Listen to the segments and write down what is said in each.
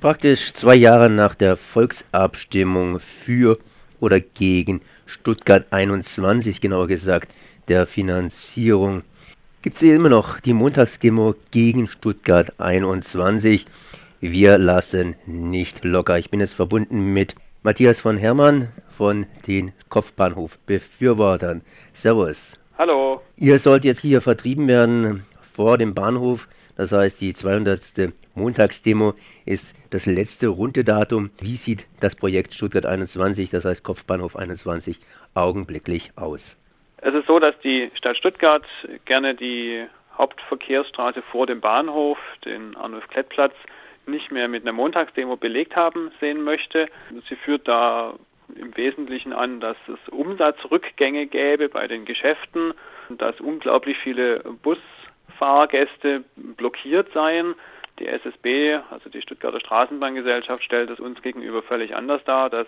Praktisch zwei Jahre nach der Volksabstimmung für oder gegen Stuttgart 21, genauer gesagt, der Finanzierung, gibt es immer noch die Montagsdemo gegen Stuttgart 21. Wir lassen nicht locker. Ich bin jetzt verbunden mit Matthias von Hermann von den Kopfbahnhof-Befürwortern. Servus. Hallo. Ihr sollt jetzt hier vertrieben werden vor dem Bahnhof. Das heißt, die 200. Montagsdemo ist das letzte runde Datum. Wie sieht das Projekt Stuttgart 21, das heißt Kopfbahnhof 21, augenblicklich aus? Es ist so, dass die Stadt Stuttgart gerne die Hauptverkehrsstraße vor dem Bahnhof, den Arnulf-Klett-Platz, nicht mehr mit einer Montagsdemo belegt haben sehen möchte. Sie führt da im Wesentlichen an, dass es Umsatzrückgänge gäbe bei den Geschäften, dass unglaublich viele Busfahrgäste blockiert seien. Die SSB, also die Stuttgarter Straßenbahngesellschaft, stellt es uns gegenüber völlig anders dar, dass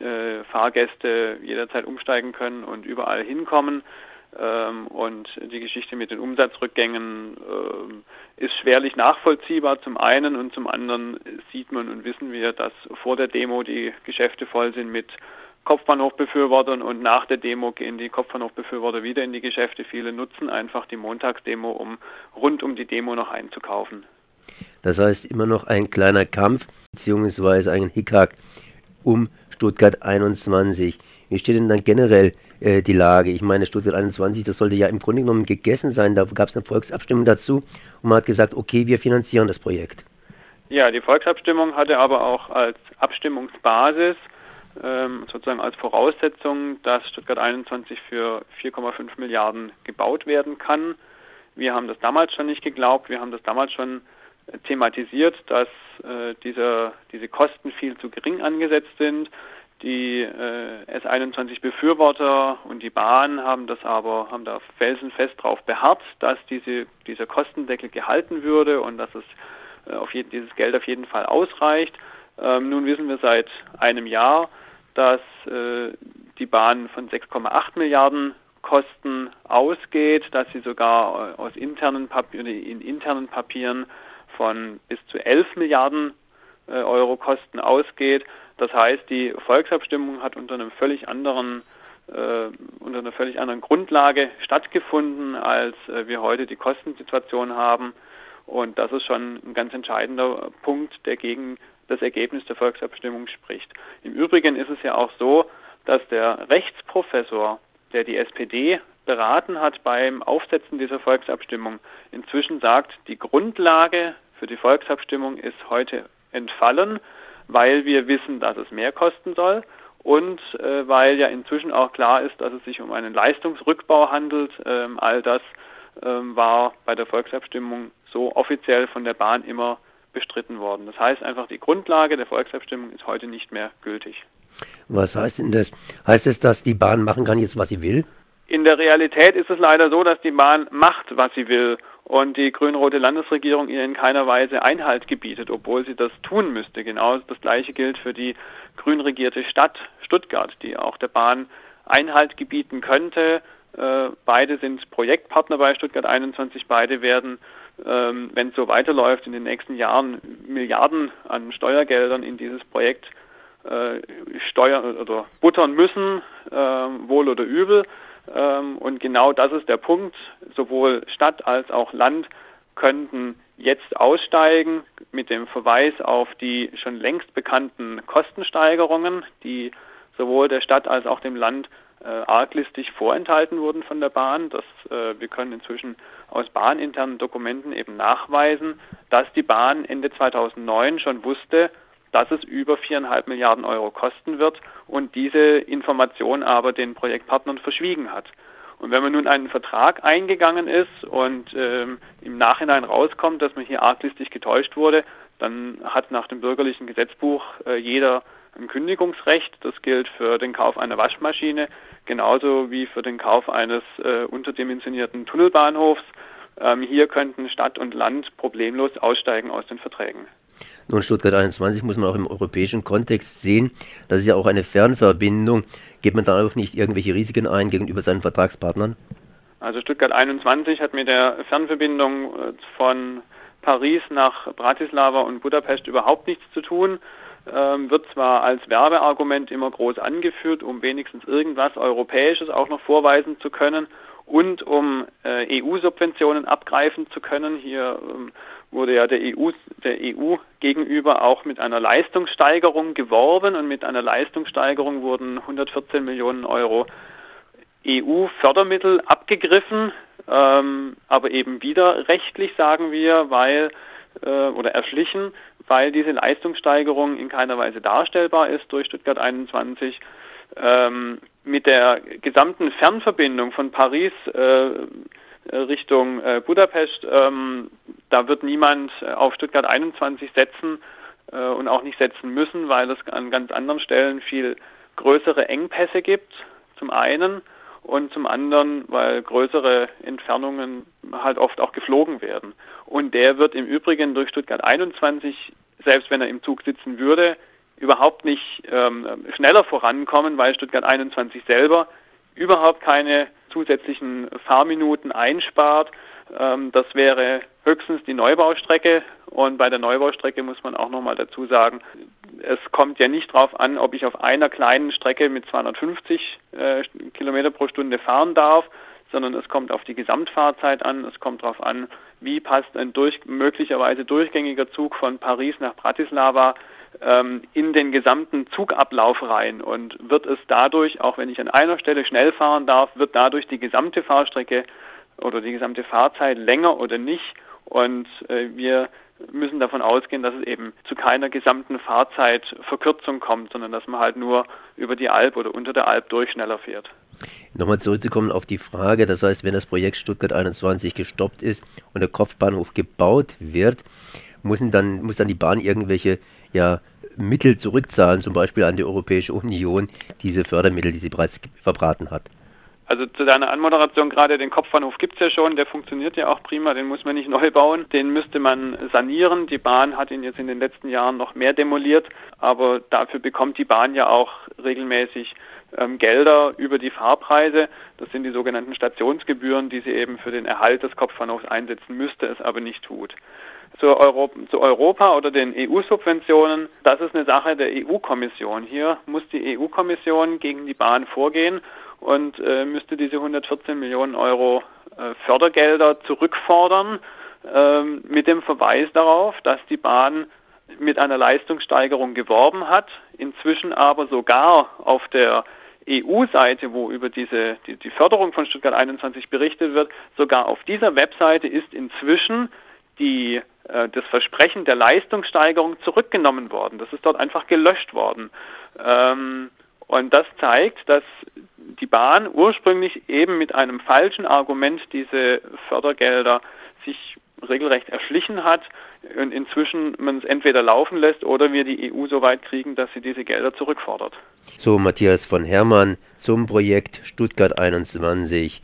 äh, Fahrgäste jederzeit umsteigen können und überall hinkommen. Ähm, und die Geschichte mit den Umsatzrückgängen äh, ist schwerlich nachvollziehbar zum einen und zum anderen sieht man und wissen wir, dass vor der Demo die Geschäfte voll sind mit Kopfbahnhofbefürwortern und nach der Demo gehen die Kopfbahnhofbefürworter wieder in die Geschäfte. Viele nutzen einfach die Montagsdemo, um rund um die Demo noch einzukaufen. Das heißt immer noch ein kleiner Kampf beziehungsweise ein Hickhack um Stuttgart 21. Wie steht denn dann generell äh, die Lage? Ich meine, Stuttgart 21, das sollte ja im Grunde genommen gegessen sein. Da gab es eine Volksabstimmung dazu und man hat gesagt, okay, wir finanzieren das Projekt. Ja, die Volksabstimmung hatte aber auch als Abstimmungsbasis ähm, sozusagen als Voraussetzung, dass Stuttgart 21 für 4,5 Milliarden gebaut werden kann. Wir haben das damals schon nicht geglaubt. Wir haben das damals schon thematisiert, dass äh, diese, diese Kosten viel zu gering angesetzt sind. Die äh, S21-Befürworter und die Bahn haben das aber, haben da felsenfest darauf beharrt, dass diese, dieser Kostendeckel gehalten würde und dass es äh, auf jeden, dieses Geld auf jeden Fall ausreicht. Ähm, nun wissen wir seit einem Jahr, dass äh, die Bahn von 6,8 Milliarden Kosten ausgeht, dass sie sogar äh, aus internen Papieren, in internen Papieren von bis zu 11 Milliarden äh, Euro Kosten ausgeht. Das heißt, die Volksabstimmung hat unter einem völlig anderen äh, unter einer völlig anderen Grundlage stattgefunden, als äh, wir heute die Kostensituation haben. Und das ist schon ein ganz entscheidender Punkt, der gegen das Ergebnis der Volksabstimmung spricht. Im Übrigen ist es ja auch so, dass der Rechtsprofessor, der die SPD beraten hat beim Aufsetzen dieser Volksabstimmung, inzwischen sagt, die Grundlage für die Volksabstimmung ist heute entfallen, weil wir wissen, dass es mehr kosten soll und äh, weil ja inzwischen auch klar ist, dass es sich um einen Leistungsrückbau handelt. Ähm, all das ähm, war bei der Volksabstimmung so offiziell von der Bahn immer bestritten worden. Das heißt einfach, die Grundlage der Volksabstimmung ist heute nicht mehr gültig. Was heißt denn das? Heißt es, dass die Bahn machen kann jetzt, was sie will? In der Realität ist es leider so, dass die Bahn macht, was sie will und die grün-rote Landesregierung ihr in keiner Weise Einhalt gebietet, obwohl sie das tun müsste. Genau das Gleiche gilt für die grün regierte Stadt Stuttgart, die auch der Bahn Einhalt gebieten könnte. Äh, beide sind Projektpartner bei Stuttgart 21. Beide werden, ähm, wenn es so weiterläuft, in den nächsten Jahren Milliarden an Steuergeldern in dieses Projekt äh, steuern oder buttern müssen, äh, wohl oder übel. Ähm, und genau das ist der Punkt. Sowohl Stadt als auch Land könnten jetzt aussteigen mit dem Verweis auf die schon längst bekannten Kostensteigerungen, die sowohl der Stadt als auch dem Land äh, arglistig vorenthalten wurden von der Bahn. Das, äh, wir können inzwischen aus bahninternen Dokumenten eben nachweisen, dass die Bahn Ende 2009 schon wusste, dass es über viereinhalb Milliarden Euro kosten wird und diese Information aber den Projektpartnern verschwiegen hat. Und wenn man nun einen Vertrag eingegangen ist und ähm, im Nachhinein rauskommt, dass man hier arglistig getäuscht wurde, dann hat nach dem bürgerlichen Gesetzbuch äh, jeder ein Kündigungsrecht. Das gilt für den Kauf einer Waschmaschine genauso wie für den Kauf eines äh, unterdimensionierten Tunnelbahnhofs. Ähm, hier könnten Stadt und Land problemlos aussteigen aus den Verträgen. Nun, Stuttgart 21 muss man auch im europäischen Kontext sehen. Das ist ja auch eine Fernverbindung. Geht man da auch nicht irgendwelche Risiken ein gegenüber seinen Vertragspartnern? Also Stuttgart 21 hat mit der Fernverbindung äh, von Paris nach Bratislava und Budapest überhaupt nichts zu tun. Ähm, wird zwar als Werbeargument immer groß angeführt, um wenigstens irgendwas Europäisches auch noch vorweisen zu können und um äh, EU-Subventionen abgreifen zu können. Hier ähm, wurde ja der EU, der EU gegenüber auch mit einer Leistungssteigerung geworben und mit einer Leistungssteigerung wurden 114 Millionen Euro EU-Fördermittel abgegriffen, ähm, aber eben wieder rechtlich, sagen wir, weil äh, oder erschlichen, weil diese Leistungssteigerung in keiner Weise darstellbar ist durch Stuttgart 21. Ähm, mit der gesamten Fernverbindung von Paris äh, Richtung äh, Budapest, ähm, da wird niemand auf Stuttgart 21 setzen äh, und auch nicht setzen müssen, weil es an ganz anderen Stellen viel größere Engpässe gibt, zum einen und zum anderen, weil größere Entfernungen halt oft auch geflogen werden. Und der wird im Übrigen durch Stuttgart 21, selbst wenn er im Zug sitzen würde, überhaupt nicht ähm, schneller vorankommen, weil Stuttgart 21 selber überhaupt keine zusätzlichen Fahrminuten einspart. Ähm, das wäre höchstens die Neubaustrecke. Und bei der Neubaustrecke muss man auch nochmal dazu sagen, es kommt ja nicht darauf an, ob ich auf einer kleinen Strecke mit 250 äh, Kilometer pro Stunde fahren darf, sondern es kommt auf die Gesamtfahrzeit an. Es kommt darauf an, wie passt ein durch, möglicherweise durchgängiger Zug von Paris nach Bratislava in den gesamten Zugablauf rein und wird es dadurch, auch wenn ich an einer Stelle schnell fahren darf, wird dadurch die gesamte Fahrstrecke oder die gesamte Fahrzeit länger oder nicht und äh, wir müssen davon ausgehen, dass es eben zu keiner gesamten Fahrzeitverkürzung kommt, sondern dass man halt nur über die Alp oder unter der Alp durch schneller fährt. Nochmal zurückzukommen auf die Frage, das heißt, wenn das Projekt Stuttgart 21 gestoppt ist und der Kopfbahnhof gebaut wird, müssen dann, muss dann die Bahn irgendwelche ja, Mittel zurückzahlen, zum Beispiel an die Europäische Union, diese Fördermittel, die sie bereits verbraten hat. Also zu deiner Anmoderation gerade, den Kopfbahnhof gibt es ja schon, der funktioniert ja auch prima, den muss man nicht neu bauen, den müsste man sanieren. Die Bahn hat ihn jetzt in den letzten Jahren noch mehr demoliert, aber dafür bekommt die Bahn ja auch regelmäßig ähm, Gelder über die Fahrpreise. Das sind die sogenannten Stationsgebühren, die sie eben für den Erhalt des Kopfbahnhofs einsetzen müsste, es aber nicht tut zu, Euro, zu Europa oder den EU-Subventionen, das ist eine Sache der EU-Kommission. Hier muss die EU-Kommission gegen die Bahn vorgehen und äh, müsste diese 114 Millionen Euro äh, Fördergelder zurückfordern äh, mit dem Verweis darauf, dass die Bahn mit einer Leistungssteigerung geworben hat, inzwischen aber sogar auf der EU-Seite, wo über diese die, die Förderung von Stuttgart 21 berichtet wird, sogar auf dieser Webseite ist inzwischen die äh, das Versprechen der Leistungssteigerung zurückgenommen worden. Das ist dort einfach gelöscht worden. Ähm, und das zeigt, dass die Bahn ursprünglich eben mit einem falschen Argument diese Fördergelder sich regelrecht erschlichen hat und inzwischen man es entweder laufen lässt oder wir die EU so weit kriegen, dass sie diese Gelder zurückfordert. So, Matthias von Hermann zum Projekt Stuttgart 21.